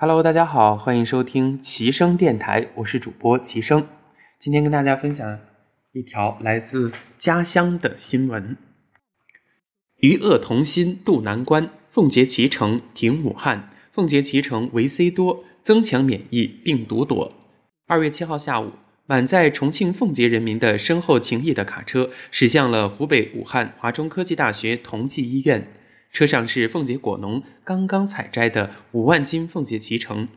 Hello，大家好，欢迎收听齐声电台，我是主播齐声。今天跟大家分享一条来自家乡的新闻：与恶同心渡难关，奉节脐橙挺武汉，奉节脐橙维 C 多，增强免疫，病毒多。二月七号下午，满载重庆奉节人民的深厚情谊的卡车驶向了湖北武汉华中科技大学同济医院。车上是奉节果农刚刚采摘的五万斤奉节脐橙。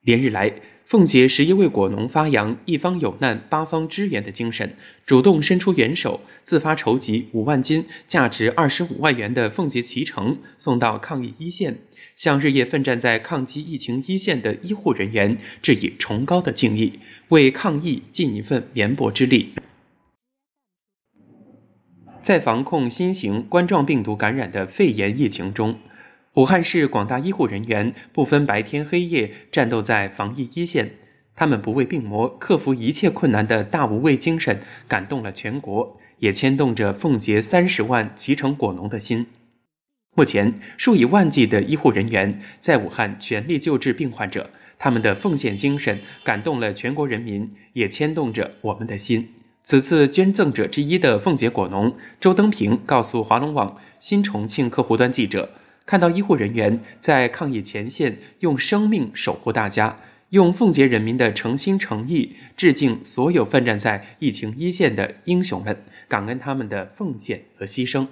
连日来，奉节十一位果农发扬“一方有难，八方支援”的精神，主动伸出援手，自发筹集五万斤价值二十五万元的奉节脐橙，送到抗疫一线，向日夜奋战在抗击疫情一线的医护人员致以崇高的敬意，为抗疫尽一份绵薄之力。在防控新型冠状病毒感染的肺炎疫情中，武汉市广大医护人员不分白天黑夜战斗在防疫一线，他们不畏病魔、克服一切困难的大无畏精神感动了全国，也牵动着奉节三十万脐橙果农的心。目前，数以万计的医护人员在武汉全力救治病患者，他们的奉献精神感动了全国人民，也牵动着我们的心。此次捐赠者之一的奉节果农周登平告诉华农网新重庆客户端记者：“看到医护人员在抗疫前线用生命守护大家，用奉节人民的诚心诚意致敬所有奋战在疫情一线的英雄们，感恩他们的奉献和牺牲。”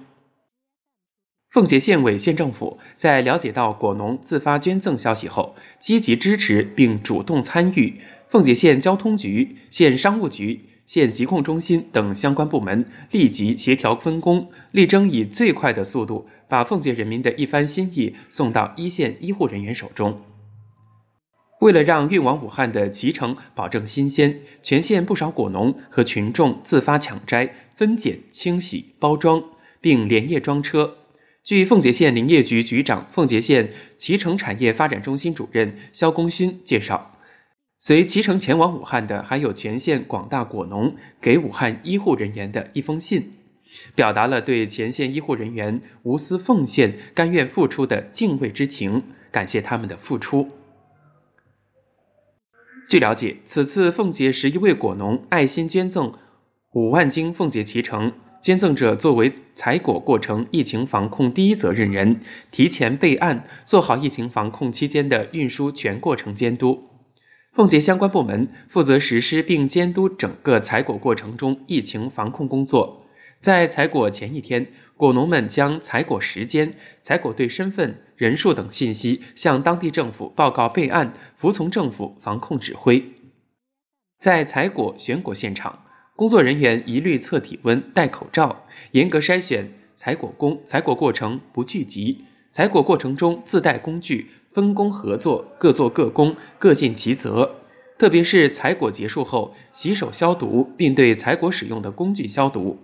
奉节县委县政府在了解到果农自发捐赠消息后，积极支持并主动参与。奉节县交通局、县商务局。县疾控中心等相关部门立即协调分工，力争以最快的速度把奉节人民的一番心意送到一线医护人员手中。为了让运往武汉的脐橙保证新鲜，全县不少果农和群众自发抢摘、分拣、清洗、包装，并连夜装车。据奉节县林业局局长、奉节县脐橙产业发展中心主任肖功勋介绍。随脐橙前往武汉的，还有全县广大果农给武汉医护人员的一封信，表达了对前线医护人员无私奉献、甘愿付出的敬畏之情，感谢他们的付出。据了解，此次奉节十一位果农爱心捐赠五万斤奉节脐橙，捐赠者作为采果过程疫情防控第一责任人，提前备案，做好疫情防控期间的运输全过程监督。奉节相关部门负责实施并监督整个采果过程中疫情防控工作。在采果前一天，果农们将采果时间、采果队身份、人数等信息向当地政府报告备案，服从政府防控指挥。在采果选果现场，工作人员一律测体温、戴口罩，严格筛选采果工。采果过程不聚集，采果过程中自带工具。分工合作，各做各工，各尽其责。特别是采果结束后，洗手消毒，并对采果使用的工具消毒。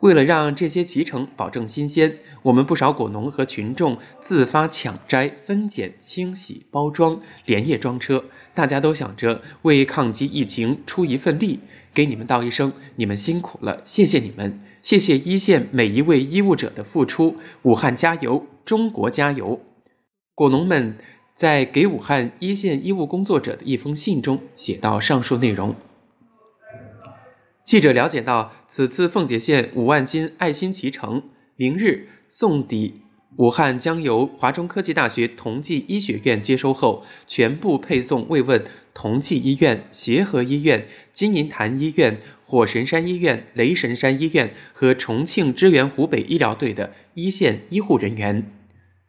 为了让这些脐橙保证新鲜，我们不少果农和群众自发抢摘、分拣、清洗、包装，连夜装车。大家都想着为抗击疫情出一份力，给你们道一声，你们辛苦了，谢谢你们，谢谢一线每一位医务者的付出。武汉加油，中国加油！果农们在给武汉一线医务工作者的一封信中写到上述内容。记者了解到，此次奉节县五万斤爱心脐橙，明日送抵武汉，将由华中科技大学同济医学院接收后，全部配送慰问同济医院、协和医院、金银潭医院、火神山医院、雷神山医院和重庆支援湖北医疗队的一线医护人员。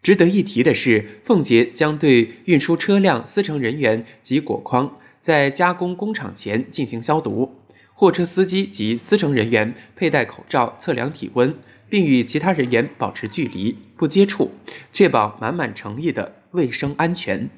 值得一提的是，奉节将对运输车辆、司乘人员及果筐在加工工厂前进行消毒，货车司机及司乘人员佩戴口罩测量体温，并与其他人员保持距离，不接触，确保满满诚意的卫生安全。